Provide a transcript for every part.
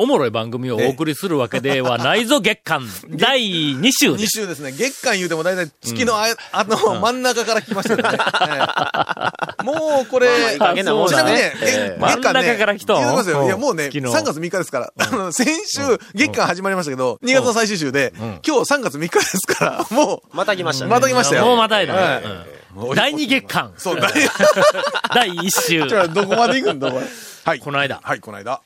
おもろい番組をお送りするわけではないぞ月間第2週で2す。週ですね。月間言うても大体月のあ,、あの、真ん中から来ましたよね。ええもうこれ、まあいい加減なもんだねちなみにね、ええ月月間ね、真ん中から来とん言うてますよ。いや、うんもうね、月の3月3日ですから。あの、先週、月間始まりましたけど、2月の最終週で、今日3月3日ですから、もう、また来ましたね。また来ましたよ。もうまたいだ、はいうん第2月間。そう、だい第1 週。じゃあどこまで行くんだ、これ。はい。この間はい、この間。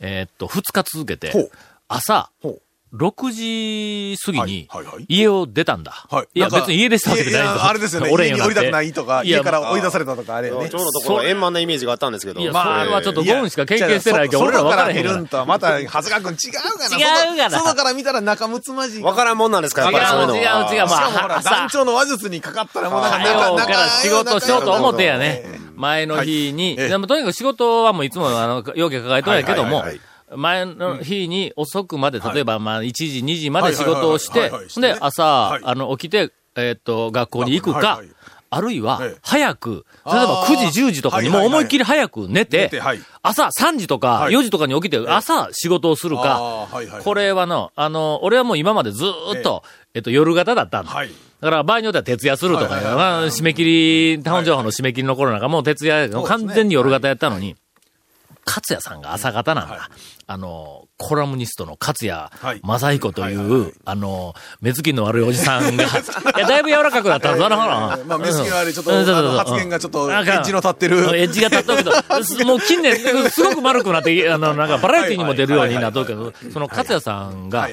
えーっと、2日続けて朝、ほう。6時過ぎにはいはいはい家を出たんだ。はい。いや、なんか別に家出したわけじゃないいやあれですよね。俺家に降りたくないとか、いや家から追い出されたとか、あれよねちょ。うどところ円満なイメージがあったんですけど。いやまそれはちょっといやゴンしか経験してないけど俺ら分からへんるんとはまた、長谷川君違うがな。違うがな外外から見たら仲睦まじい。わからんもんなんですか、やっぱりそういうの違う違う違うは。まあ団長の話術にかかったらもうなんか、から仕事しようと思ってやね。前の日に、はい。ええ。でもとにかく仕事はもういつもあの、要件抱えとるんやけどもはいはいはい、前の日に遅くまで、例えばまあ1時、2時まで仕事をしてで、朝はい、あの、起きて、えーっと、学校に行くかあるいはええ、早く、例えばあー。9時、10時とかにもう思いっきり早く寝寝て朝3時とかはい。4時とかに起きて、朝仕事をするかこれはの、あの、俺はもう今までずーっと、えっと、夜型だったんだ。はい。だから場合によっては徹夜するとか、締め切り、タウン情報の締め切りの頃なんかもう徹夜、完全に夜型やったのに、勝也さんが朝方なんだ。はい。あの、コラムニストの勝也はい。正彦とい、うあの、目つきの悪いおじさんが、いや、だいぶ柔らかくなった。ん だな、ほら。まあ、目つきの悪い、ちょっと、発言がちょっと、エなんかッジの立ってる。エッジが立っとるけど、す もう近年、すごく丸くなって、あの、なんかバラエティにも出るようになっとるけど、その勝也さんが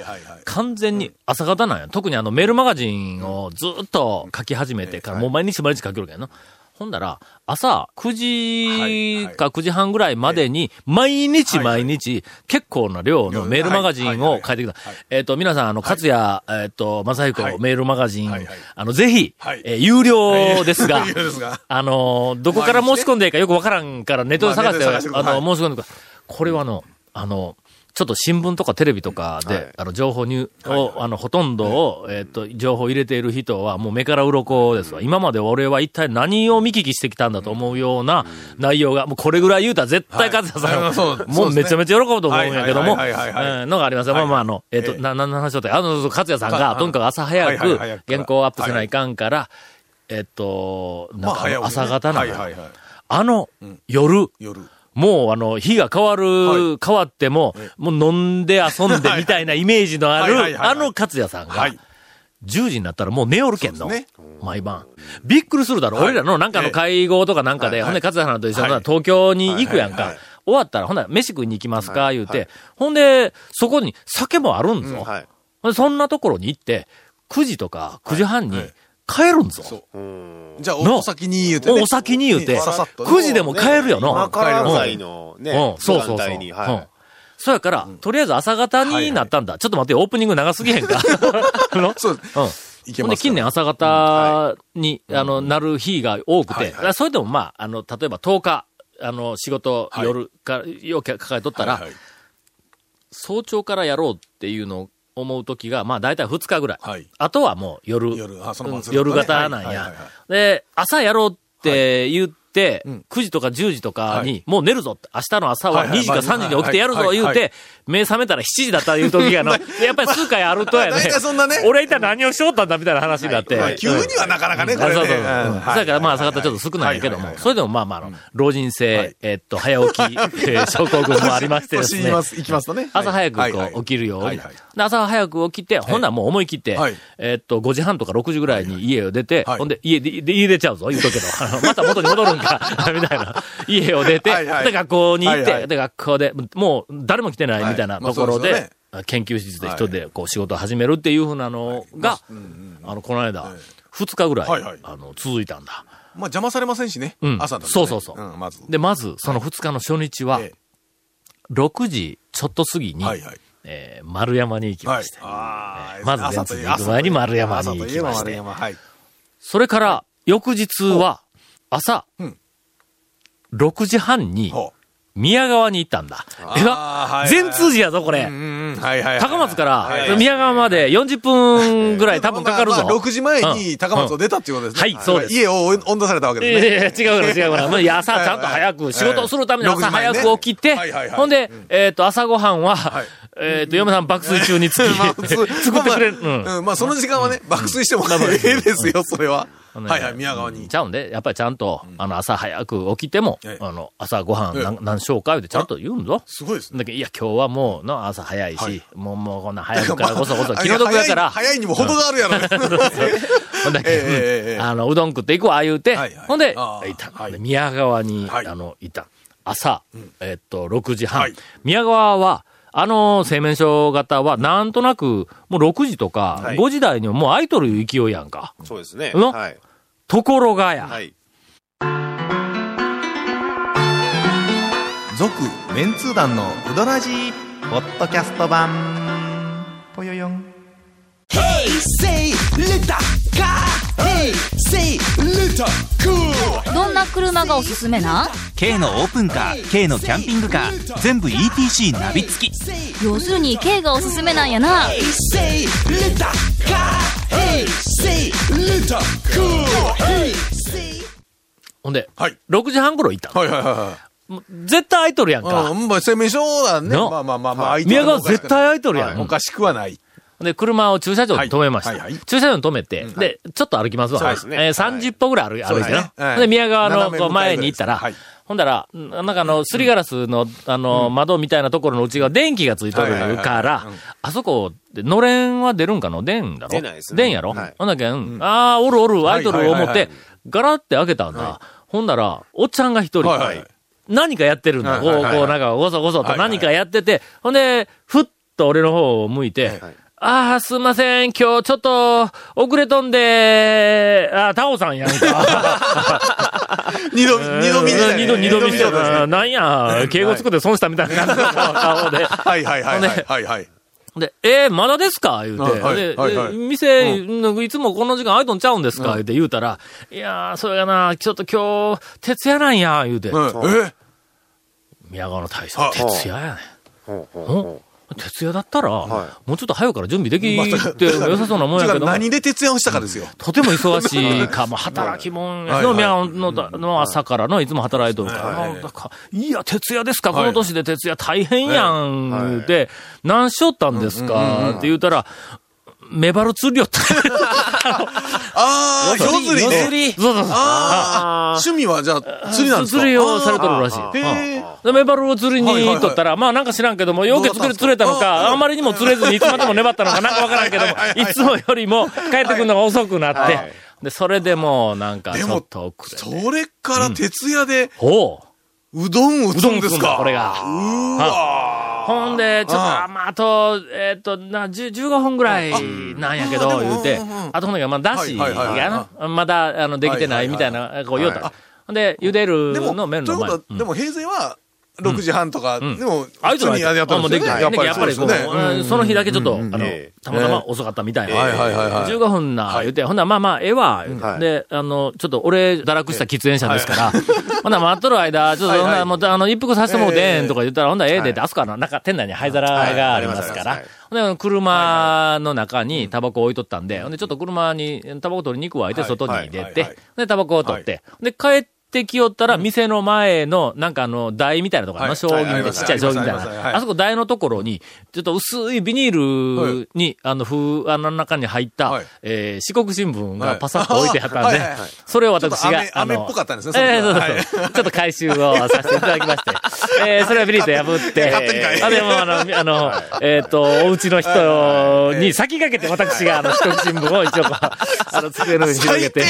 完全に朝方なんや。特にあのメールマガジンをずっと書き始めてから、もう毎日毎日書きよるけどな。ほんだら、朝9時か9時半ぐらいまでに、毎日毎日、結構な量のメールマガジンを書いてきた。えっと、皆さん、あの、勝也、えっと、正彦はい。メールマガジンあの、ぜひはい、えー有料ですが あの、どこから申し込んでいいかよくわからんからネットで探して、まあの、は申し込んでください。これはあの、あの、ちょっと新聞とかテレビとかで、はい。あの、情報入、を、あの、ほとんどを、えっ、と、情報を入れている人は、もう目から鱗ですわ。今まで俺は一体何を見聞きしてきたんだと思うような内容が、もうこれぐらい言うたら絶対勝也さん、はいもうめちゃめちゃ喜ぶと思うんやけども、はいはいはいはいはい。うん。のがありますよ。まあまあ、あの、えっ、と、ええ。な、何の話だったあの、勝也さんが、はいとにかく朝早はいく原稿をアップせないかんから、えっと、なんか朝方なの。あの、夜、夜。もうあの、日が変わる、はい変わっても、もう飲んで遊んで みたいなイメージのあるあの勝也さんが、はい。10時になったらもう寝おるけんの。ね毎晩。びっくりするだろ。俺らのなんかの会合とかなんかで、はいほんで勝也さんと一緒にはい東京に行くやんか。終わったら、ほんなら飯食いに行きますか、言うてはい。ほんで、そこに酒もあるんぞ。そんなところに行って、9時とか9時半にはい帰るんぞ。そう。うん。じゃあ、のお先に言うてね。お先に言うて、ささっとね。9時でも帰るよの。今からぐらいのね、うん、そうそうそう。時間帯に。うん。はそうやから、とりあえず朝方になったんだ。ちょっと待ってよ、オープニング長すぎへんか？の？そう。うん。いけますほんで、近年朝方に、あの、なる日が多くて、はいはい。だからそれでもまあ、あの、例えば10日、あの、仕事、はい。夜か、よく抱えとったら、はいはい。早朝からやろうっていうのを思う時が、まあ大体2日ぐらい。はい。あとはもう夜、夜。夜型なんや。で、朝やろうって言っ9時とか10時とかはに、もう寝るぞって、明日の朝ははいはい。2時か3時に起きてやるぞ言うて、目覚めたら7時だったいう時がの、やっぱり数回あるとやね。大体そんなね。俺一体何をしよったんだみたいな話になって。まあ急にはなかなかね、これね。そうそうそう。うん。うんそれからまあ朝方ちょっと少ないけども、それでもまあまああの、老人性、えっと、早起き、えー症候群もありましてですね。行きますとね。朝早くこう起きるように。朝早く起きて、ほんならもう思い切ってはい、えっと、5時半とか6時ぐらいに家を出て、はいほんで、家で、で家出ちゃうぞ、言うとくけど、また元に戻るんか、みたいな。家を出て、はいはい。で、学校に行って、はいはい。で、学校で、もう誰も来てないみたいな。はいまあところでそうですよね、研究室で一人でこう仕事を始めるっていうふうなのが、あの、この間、2日ぐらい、はいはい。あの、続いたんだ。まあ邪魔されませんしね。うん。朝だとね。そうそうそう。うん、まず。で、まず、その2日の初日は、え6時ちょっと過ぎに、はいはい。えー丸山に行きはいまして、。あーまず朝と全通に行く前に丸山に行きまして。はい。それから、翌日は、朝、うん。6時半に、ほ宮川に行ったんだ。えあーらはいはい全通寺やぞ、これ。高松から宮川まで40分ぐらい多分かかるぞ。まあまあ6時前に高松を出たっていうことですね。はいそうです。家を温度されたわけいやですね。いや違うから違うから。朝ちゃんと早く、仕事をするために朝早く起きてはいはいは、い。ほんで、えっと、朝ごはんははい、えっと、嫁さん爆睡中につき 作ってくれる。まあその時間はね、爆睡してもええですよ、それは。はいはい、宮川にち。ゃうんで、やっぱりちゃんと、あの、朝早く起きてもええ、あの、朝ごはんええ何何しようか言うてちゃんと言うんぞ。すごいですね。だけど、いや、今日はもう、の、朝早いはいし、もう、もう、こんな早くからこそこそ、まあ気の毒やから、早い早いにも程があるやろね。ほんだけ、ええええええあの、うどん食っていこう、ああ言うて、はいはいほんで、いた。はいで宮川に、はいあの、いた。朝、えっと、6時半。はい宮川は、あの製麺所型は、なんとなく、もう6時とか、はい5時台にはもう空いとる勢いやんか。そうですね。のはい。ところがや、はい。続メンツー団のウドラジーポッドキャスト版ぽよよん Say little car. Hey, say little cool. どんな車がおすすめな？ん K のオープンカー K のキャンピングカー全部 ETC ナビ付き要するに K がおすすめなんやな.ほんで、はい。6時半頃行ったの。はいはいはいもう絶対空いとるやんはい。か。うん、まあ、製麺所だね。のまあまあまあまあ、宮川絶対空いとるやん。おかしくはない。で、車を駐車場に止めました。はいはい。はい駐車場に止めて、で、ちょっと歩きますわ。そうですね。えー30歩ぐらい歩い歩い。てな。でで、宮川の前に行ったら、はい。ほんだら、んなんかあの、すりガラスの、あの、窓みたいなところの内側、電気がついとるはいはいはい。からうん、あそこで、のれんは出るんかの？電だろ？出ないですね。電やろ？はい。ほんだけん、ああ、おるおる、アイドルを思ってはいはいはいはい、ガラって開けたんだ。ほんだら、おっちゃんが一人、はいはい。何かやってるんだ。こう、はいはいはい。こう、なんか、ごそごそと。はいはい何かやってて、ほんで、ふっと俺の方を向いて、ああ、すいません、今日ちょっと、遅れとんで、ああ、タオさんや んか。二度、二度見でしたね二度、二度見して二ですねた。なんや、敬語作って損したみたいな感じの顔で。はいはいはいはい。はいはい。で、えー、まだですか？言うて。はいで、はいはいで店、いつもこの時間空いとんちゃうんですか？言うて言うたら、いやー、それがな、ちょっと今日、徹夜なんや、言うて。うんえ宮川の大将は、徹夜やねん？徹夜だったら、はもうちょっと早くから準備できて良さそうなもんやけど、何で徹夜をしたかですよ。とても忙しいか、もう働きもんやの、はいはい宮川のの朝からの、いつも働いとるから、はい。や、徹夜ですか、こはい。の年で徹夜大変やん、言うて、何しよったんですか、って言うたら、メバル釣りよった。ああ、夜釣り。ね。りそうそうそう。趣味はじゃあ、釣りなんですか？釣りをされとるらしい。メバルを釣りにとったら、まあなんか知らんけども、よく釣れ釣れたのか、あんまりにも釣れずにいつまでも粘ったのかなんかわからんけども、いつもよりも帰ってくるのが遅くなって、で、それでもうなんかちょっと遅れて。それから徹夜で、ほう。どん打つうどん食うんだ、んですかこれが。うわほんで、ちょっと、ああまあ、あと、えっと、な、10 15分ぐらいなんやけど、言うて。あとほんで、まあ、だしまだ、あの、できてないみたいな、こう言うたで、茹でるの麺の前。ということ。は、でも平成は、6時半とか、でん。も、あいつにやってるんですよね。やっぱり、やっぱりこう、その日だけちょっと、あのええ、たまたま遅かったみたいな。はいはいはいはい。15分な、言うて、ほんならまあまあ、ええわ、はい。で、あの、ちょっと俺、堕落した喫煙者ですから、ほんなら待っとる間、ちょっと、はいはいほんならもう、あの、一服させてもうてんとか言ったら、ほんならええでって、はいあそこはな、中、店内に灰皿がありますから。ほんで、車の中にタバコ置いとったんで、ほんで、ちょっと車にタバコ取りに行くわ、言って、外に出てはい。はい。はい、で、タバコを取って、で、帰ってきよったら、店の前の、なんかあの、台みたいなところあの、はい。将棋みたいな、はいちっちゃい将棋みたいな。あそこ台のところに、ちょっと薄いビニールに、あの、風、あの中に入ったはい、えー四国新聞はい。がパサッと置いてあったんでそれを私が雨、あの、雨っぽかったんですねええそうそう。ちょっと回収をさせていただきまして、えーそれをビリッと破って、あ、でもあの、あの、えっと、お家の人に先駆けて私があの、四国新聞を一応あの、机の上に広げて、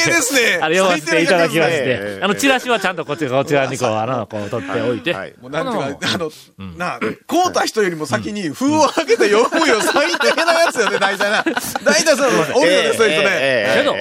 あれ読ませていただきまして。あの、チラシはちゃんとこっち、こちらにこう、穴をこう取っておいて、はい。もうなんていうか、あの、なあ、こうた人よりも先に封を開けて読むよ、最低なやつよね、大体な。大体そう、おるよね、そういう人ね。けど。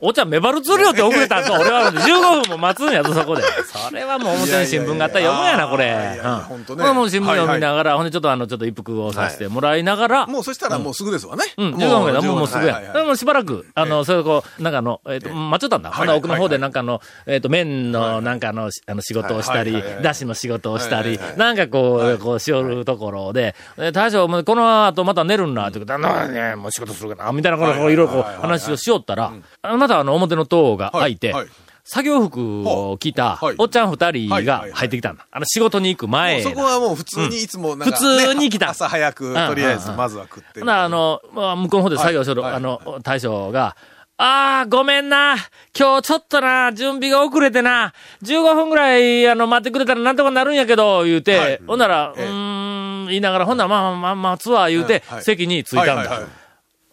お茶メバル釣るよって遅れたんと、俺は15分も待つんやぞ、そこで。それはもう表に新聞があったら読むやな、これ。いやん。ね。もう新聞読みながら、ほんでちょっとあの、ちょっと一服をさせてもらいながら、もうそしたらもうすぐですわね。うん、15分だ、もうもうすぐや。もうしばらく、あの、それをこう、なんかあの、えっ、と、待っちゃったんだ。ほ奥の方でなんかあの、えっ、と、麺のなんかあの、しあの仕事をしたりだしの仕事をしたりなんかこう、こうしおるところで、え大将、この後また寝るんな、って言うから、なね、もう仕事するかな、みたいなことをいろいろこう話をしよったら、あまたあの表の塔が開いて作業服を着たはい。おっちゃん二人が入ってきたんだ。あの仕事に行く前だそこはもう普通にいつも普通に来た。ね朝早く、とりあえずまずは食って。ほな、あの、まあ、向こうの方で作業しとる、はい。あの、大将が、ああ、ごめんな。今日ちょっとな、準備が遅れてな、15分ぐらい、あの、待ってくれたらなんとかなるんやけど、言うて、はい。ほんなら、うん、言いながら、ほんなら、まあまあ、待つわ、言うて、はい。席に着いたんだ。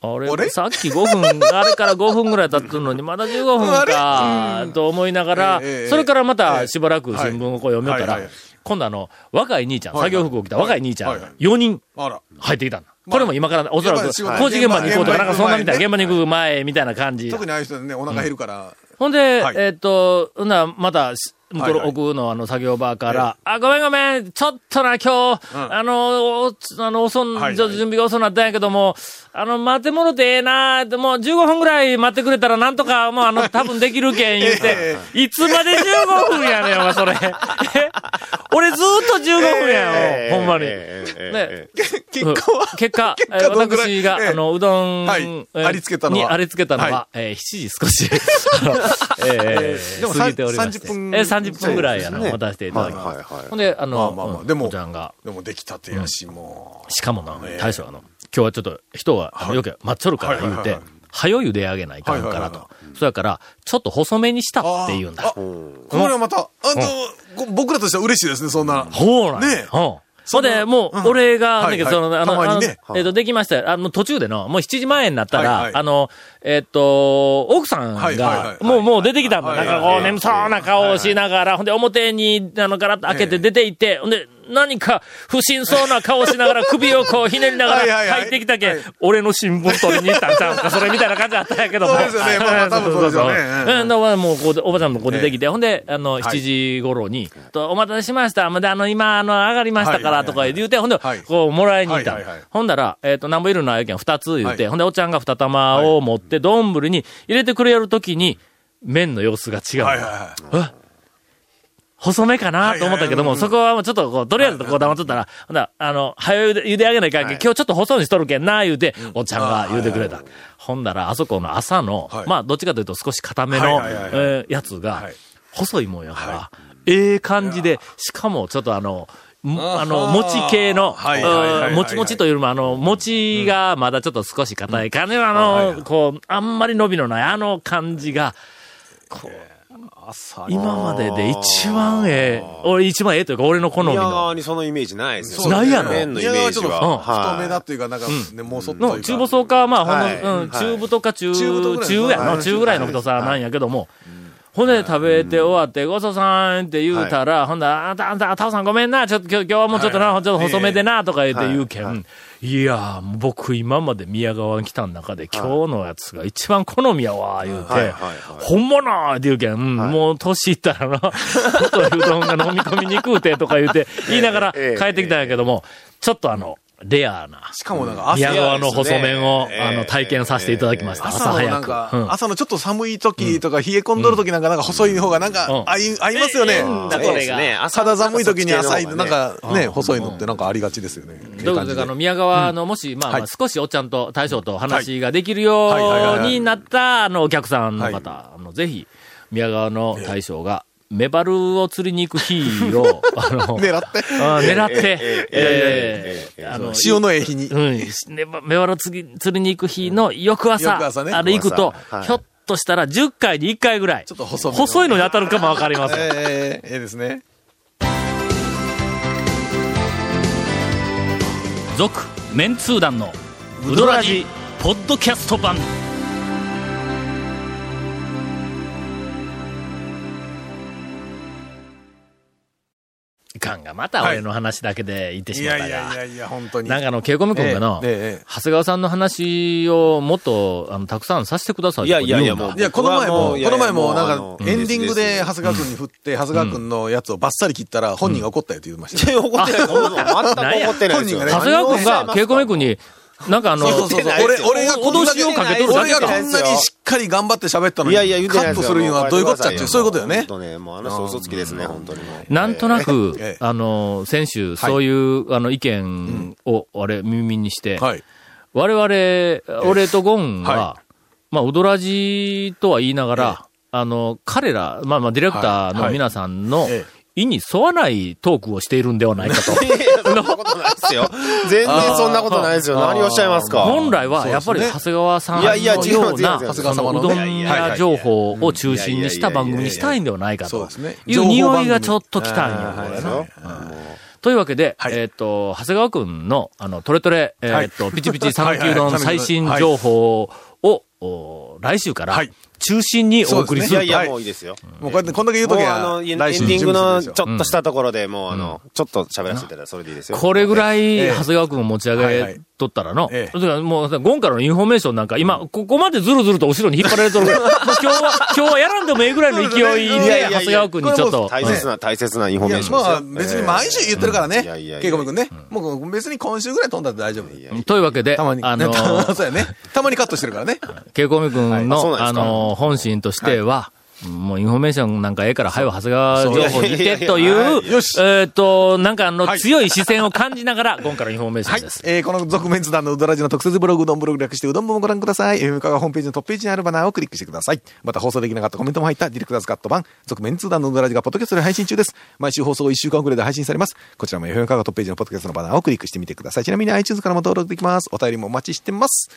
はいはいはいあれ？あれ？さっき5分、あれから5分ぐらい経ってるのに、まだ15分か、と思いながら、それからまたしばらく新聞をこう読みよったら今度あの、若い兄ちゃん、作業服を着た若い兄ちゃんはいはい、4人。入ってきたんだ。これも今から、おそらく工事現場に行こうとか、なんかそんなみたいな、現現場に行く前みたいな感じ。特にああいう人ね、お腹減るから。ほんで、はい。えっと、ならまた、し向こう奥のあの作業場から、あ、ごめんごめん、ちょっとな、今日、うん。あの、おあの、遅ん、準備が遅なったんやけども、あの、待ってもろてええな、でもう15分ぐらい待ってくれたらなんとか、もうあの、多分できるけん言うて。え、いつまで15分やねん、お前それ。え俺ずーっと15分やよ、ほんまに。ね、結果は 結果、私が、ええ。あの、うどん、はい。えーありつけたのは。にありつけたのは、はえー7時少し、えーでも過ぎておりまして。30分えー30分ぐらい、あの、そうですね。渡していただきます。はいはいはい。ほんで、あの、まあまあでもおちゃんが、でも出来たてやし、もしかもなえ、え大将あの、今日はちょっと人が、あの、よく待っちょるから言うてはいはいはい。はい、早ゆで上げないかんからと。そやから、ちょっと細めにしたう。って言うんだ。あ。これはまた、あの、ご僕らとしては嬉しいですね、そんな。ほうなんや。ね。えう。ん。そんで、もう、俺が、はいだけど、その、はいあの、えっと、できました。よあの、途中での、もう7時前になったらあの、えっと、奥さんがもう、もう出てきたんだ。はないんかこう、はい。眠そうな顔をしながら、ほんで、表に、あの、ガラッと開けて出て行って、ほんで、何か不審そうな顔をしながら、首をこうひねりながら 入ってきたけ？俺の新聞取りに行ったんちゃうか、それみたいな感じだったんやけども。そうですよね。まあまあ 多分そうですよね。うんうん、だからもう、こうで、おばちゃんもこう出てきて、ほんで、あの、7時頃に、とお待たせしました。まだ、あの、今、あの、上がりましたから、とか言うて、ほんではい、こう、もらいに行った。ほんだら、えっと、なんぼいるのあやけん、二つ言うて、はい。ほんで、おっちゃんが二玉を持って、丼に入れてくれるときに、麺の様子が違う。の。はいはいはい。細めかな？と思ったけども、そこはもうちょっとこう、とりあえずこう黙っとったら、ほんだらあの、早ゆで茹で上げないかん今日ちょっと細にしとるけんな、言うて、おっちゃんが言うてくれた。ほんだら、あそこの朝のは、い。まあ、どっちかというと少し固めの、えーやつがはい、細いもんやから、ええ感じで、しかもちょっとあの、んあの、餅系の、はいはいはいはいうんもちもちというよりも、あの、餅がまだちょっと少し硬い感じの、あの、こう、あんまり伸びのない、あの感じが、今までで一番ええ、俺一番ええというか、俺の好み宮の。川にそのイメージないですね。ないやろ。麺のイメージは。は。ちょっと太めだはっていうか、なんか、ね、もうそっと中細か、まあ、ほんの、はい。うん、はい。中太か中、中太ぐらい中やの、はい。中ぐらいの太さなんやけども、で食べて終わって、ごちそうさんって言うたら、ほんだら、あんた、あんた、タオさんごめんな、ちょっと今日今日はもうちょっとな、はい。ちょっと細めでな、とか言ってはい言うけん。い。やー、僕今まで宮川に来た中で、今日のやつが一番好みやわ、言うて。本物って言うけん、うんもう年いったらな、太いうどんが飲み込みにくうて、とか言うて、言いながらええ帰ってきたんやけども、ちょっとあの、レアな。しかもなんか朝宮川の細麺を、ええあの、体験させていただきました。朝早く。朝のちょっと寒い時とか、冷え込んどる時なんか、なんか細い方がなんか、うん。合い、合いますよね。ええなんかこれがね。肌寒い時に浅い、なんかね、うん。細いのってなんかありがちですよね。ということで、あの、宮川の、もし、まあ、少しおっちゃんと大将と話ができるようになった、あの、お客さんの方、あの、ぜひ、宮川の大将が、メバルを釣りに行く日を、あの、狙って。あ狙って、えええーあの、潮のえ日に。うん、ねメバルを釣り釣りに行く日の翌朝、翌朝ね。あの、行くとひょっとしたら10回に1回ぐらい、ちょっと細細いのに当たるかもわかりません。ええええですね。続メンツー団のウドラジポッドキャスト版いかんがまた俺の話だけで言っていやいしまったが、やいやいや、本当に。なんかあの、ケイコミ君がの、ええええ長谷川さんの話をもっと、あの、たくさんさせてくださいいやいやいやとか言ういや、この前も、この前も、なんか、エンディングで、長谷川君に振って、長谷川君のやつをバッサリ切ったら、本人が怒ったよって言いましたよ。怒ってない。全く怒ってないですよ。本人がね長谷川君が、ケイコミ君に、なんかあの。俺、俺がこんだけ、脅しをかけとるだ俺けかがこんなにしっかり頑張って喋ったのに、いやいや、言うてカットするにはどういうことっちゃっていう、そういうことだよね。本。当ね、もうあの人嘘つきですね、本当にもう。なんとなくええ、あの、先週、そういう、あの、意見を、あれ、耳にして、はい。我々、俺とゴンはは、まあ、踊らじとは言いながら、あの、彼ら、まあまあ、ディレクターの皆さんのええ意に沿わないトークをしているんではないかと。いやそんなことないですよ。全然そんなことないですよ。何をおっしゃいますか？本来は、やっぱり、長谷川さんいやいやのような、違う違う違う。長谷川様のねうどん屋情報を中心にした番組にしたいんではないかと。いう匂いがちょっと来たんよ。というわけで、はい。えっ、と、長谷川くんの、あの、トレトレ、えっ、はいと、ピチピチ讃岐う最新情報を、お来週からはい、中心にお送りすると。いやいや、はいもういいですよ。もうこうやってこんだけ言うときはエンディングのちょっとしたところでもう、あの、ちょっと喋らせていただいたらそれでいいですよ。これぐらい、ええ長谷川くんを持ち上げとったらの、ええ。だからもう、ゴンからのインフォメーションなんか、今、ここまでずるずると後ろに引っ張られとるから、もう今日は、今日はやらんでもええぐらいの勢いで、いやいやいや。長谷川くんにちょっと、大切な、大切なインフォいやメーションですよ。まあ別に毎週言ってるからね。いやいやい。や。ケイコミ君ね。もう別に今週ぐらい飛んだって大丈夫。うんというわけで、たまに。あのねたまそうやね。たまにカットしてるからね。ケイコミ君はい。あそうの、あの、本心としては、もうインフォメーションなんかええから、はよ、長谷川情報に行ってという、よしえっと、なんかあの、はい強い視線を感じながら、ゴンからインフォメーショはいンです。。えー、この続・麺通団のうどラヂの特設ブログ、うどんブログ略してうどん部もご覧ください。FM カがホームページのトップページにあるバナーをクリックしてください。また放送できなかったコメントも入ったディレクターズカット版、続・麺通団のうどラヂがポッドキャストで配信中です。毎週放送1週間遅れで配信されます。こちらも FM カがトップページのポッドキャストのバナーをクリックしてみてください。ちなみに iTunes からも登録できます。お便りもお待ちしてます。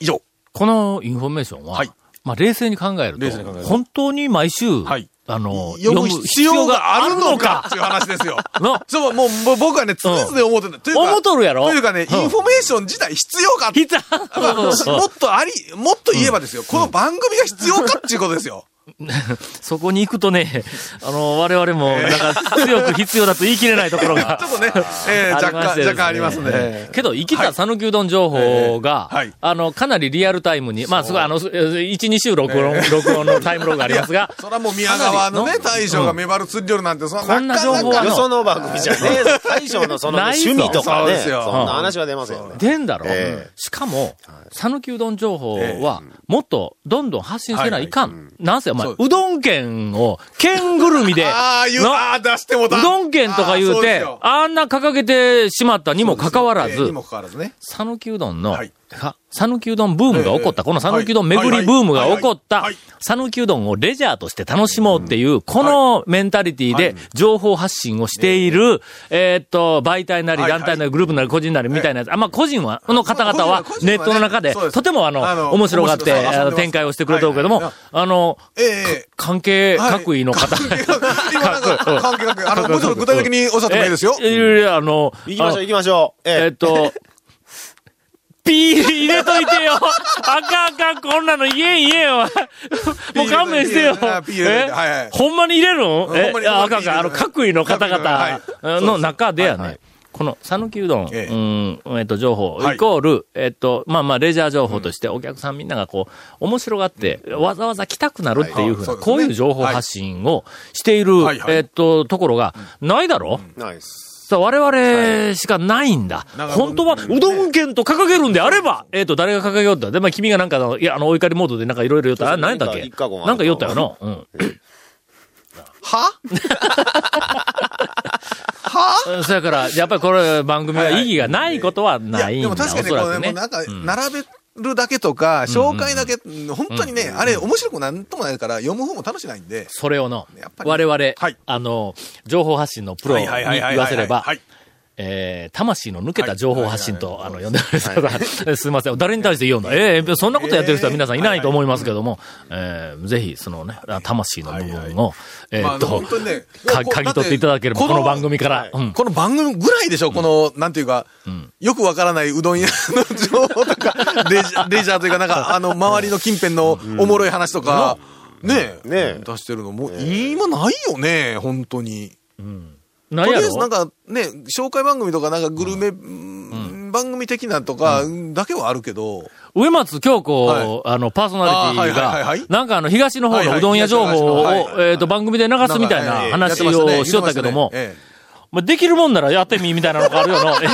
以上。このインフォメーションは、はいまあ、冷静に考えると冷静に考える、と本当に毎週、はい。あの、読む必要があるのか？っていう話ですよ。の、そう、もう、もう僕はね、常々思ってた。というか思っとるやろ？というかね、インうん。フォメーション自体必要か もっとあり、もっと言えばですよ、この番組が必要かっていうことですよ。そこに行くとね、あの、我々も、なんか、強く必要だと言い切れないところが。ちょっとね、え 若干、りましてですね。若干ありますね。けど、生きた讃岐うどん情報が、あの、かなりリアルタイムに、まあ、すごい、あの、1、2週録音、録音のタイムログがありますが、それはもう宮川のね大将がメバル釣りよるなんて、そこんな情報はよその番組じゃね大将のその趣味とかね、そんな話は出ませんよね。出んだろ、ええ。しかも、讃岐うどん情報は、もっとどんどん発信せないかん。なんせ、お前、そううどん県を、県ぐるみで、ああ、出してもた。うどん県とか言うて、あんな掲げてしまったにもかかわらずえーに、もかかわらずね。讃岐うどんのはい、か讃岐うどんブームが起こった、ええ。この讃岐うどん巡りブームが起こった。讃岐うどんをレジャーとして楽しもうっていう、このメンタリティで情報発信をしている、え。ーっと、媒体なり団体なりグループなり個人なりみたいなやつ、あんま個人は、この方々はネットの中で、とてもあの、面白がって、展開をしてくれてるけどもあの、ええ。関係はい。各位の方、関係各位。あの、もちろん具体的におっしゃってもいいですよ。えいやいやあの、行きましょう、行きましょう。ええ。っと、ピー入れといてよ。あかんあかん、こんなの言えん言えんわ。もう勘弁してよ。え？はいはい。ほんまに入れるのえ？ほんまにああかんあかん、あの、各位の方々の中でやね、この、讃岐うどん、ええ。うん、えっと、情報、はい。イコール、えっと、まあまあ、レジャー情報として、お客さんみんながこう、面白がって、わざわざ来たくなるっていうふうな、はい。こういう情報発信をしているえっと、ところが、ないだろ？ナイス。さあ、我々しかないんだ。なんか本当は、うどん県と掲げるんであれば、えっ、と、誰が掲げようったで、まあ、君がなんかの、いや、あの、お怒りモードでなんかいろいろ言った。あ、何やったっけなんか言ったよな。うん。は？うんそやから、やっぱりこれ、番組は意義がないことはないんだ、でも確かにね、これね、もう。なんか、並べるだけとか、紹介だけ、本当にね、あれ、面白くなんともないから、読む方も楽しないんで。それをのやっぱ、り我々、はい。あの、情報発信のプロに言わせればはい、えー、魂の抜けた情報発信と、あの、呼んでくれたら、すいません。誰に対して言うの？ええそんなことやってる人は皆さんいないと思いますけども、えー、ぜひ、そのね、あ魂の部分を、えっとか、ぎ取っていただければ、この番組から。うん。この番組ぐらいでしょ、この、なんていうか、よくわからないうどん屋の情報とか、レジャー、レジャーというか、なんか、あの、周りの近辺のおもろい話とか、ねえ、ねえ。出してるのもう、今ないよね、本当に。何やとりあえずなんろかね、紹介番組とかなんかグルメ、うん。番組的なとか、だけはあるけど、上松京子、はい。あの、パーソナリティがい、なんかあの、東の方のうどん屋情報を、えーっと、番組で流すみたいな話をしよったけども、ええまあ、できるもんならやってみ、みたいなのがあるよの。え？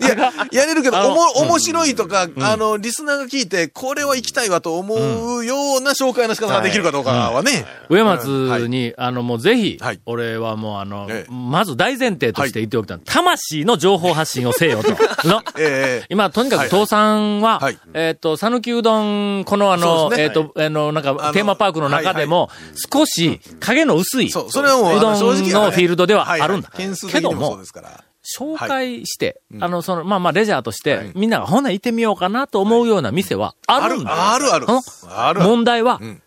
いや、やれるけど、おも、面白いとか、あの、リスナーが聞いて、これは行きたいわと思うような紹介の仕方ができるかどうかはね。上松に、あの、もうぜひ、はい。俺はもうあの、ええ。まず大前提として言っておきたい。魂の情報発信をせよと。の？ええ今、とにかく、はい。父さんは、はい。えっ、と、讃岐うどん、このあの、えっ、と、あの、なんか、のテーマパークの中でも、少し影の薄い、そう、どんのフィールドではあるんだ。けども。紹介して、うんあの、その、まあまあ、レジャーとして、はいみんながほな行ってみようかなと思うような店はあるんだ。あるある。のある。問題は、ん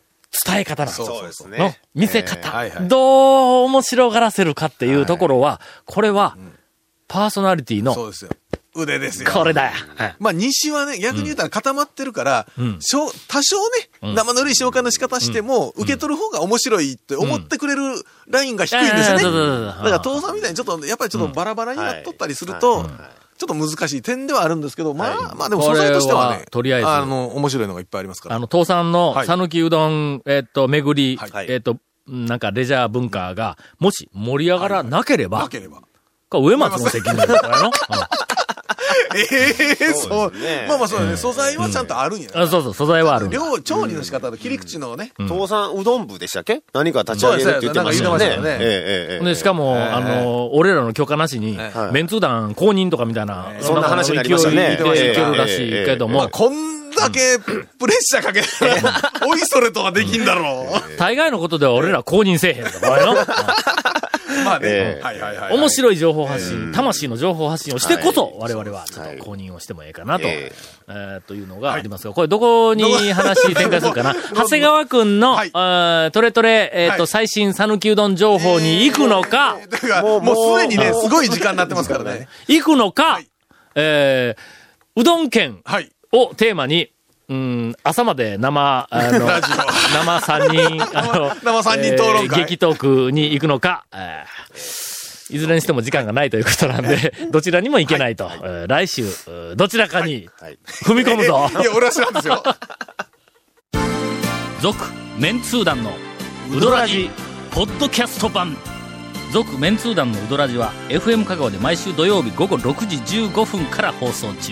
伝え方なんですそうですのね。見せ方、えーはいはいどう面白がらせるかっていうところは、これは、パーソナリティの、そうですよ。腕ですよ。これだ。よ。はい。まあ、西はね、逆に言ったら固まってるから、ん。しょう多少ね、生ぬるい紹介の仕方しても、受け取る方が面白いって思ってくれるラインが低いんですよね。だから、父さんみたいにちょっと、やっぱりちょっとバラバラになっとったりすると、ちょっと難しい点ではあるんですけど、まあ、まあでも素材としてはね、とりあえず。あの、面白いのがいっぱいありますから。あの、父さんのはい。讃岐うどん、えっと、巡り、はい。えっと、なんかレジャー文化が、もし盛り上がらなければ、なければ。これ上松の責任だからの。うん。ええそそう。ねまあまあそうだね、素材はちゃんとあるんや。あそうそう、素材はある。量、調理の仕方と切り口のね、父さん。うどん部でしたっけ何か立ち上げるって言ってましたよね。そうでしたよね。ええええええで、しかも、ええあの、俺らの許可なしに、はい。メンツー団公認とかみたいな、そんな話になりましたね。勢いけるらしいけども、まあこんだけプレッシャーかけたら、おいそれとはできんだろう。大概のことでは俺ら公認せえへんとか、の まあね。え。え。はいはいはい。面白い情報発信、魂の情報発信をしてこそ、はい。我々はちょっと公認をしてもええかなと、ええ。ーというのがありますが、これどこに話展開するかな？長谷川くんの、はい。あートレトレ、えっ、と、はい。最新讃岐うどん情報に行くのか、だから、もうすでにね、すごい時間になってますからね。行くのか、はい。えーうどん県はい。をテーマに、うん、朝まで生、あの、ラジ生三人、あの、生三人討論会えー激トークに行くのか、えーいずれにしても時間がないということなんで、どちらにも行けないと。えー来週、えーどちらかにはい踏み込むぞ。いや、俺は知らんですよ。続、メンツー団のウドラジ、ポッドキャスト版。続、メンツー団のウドラジは、FM 香川で毎週土曜日午後6時15分から放送中。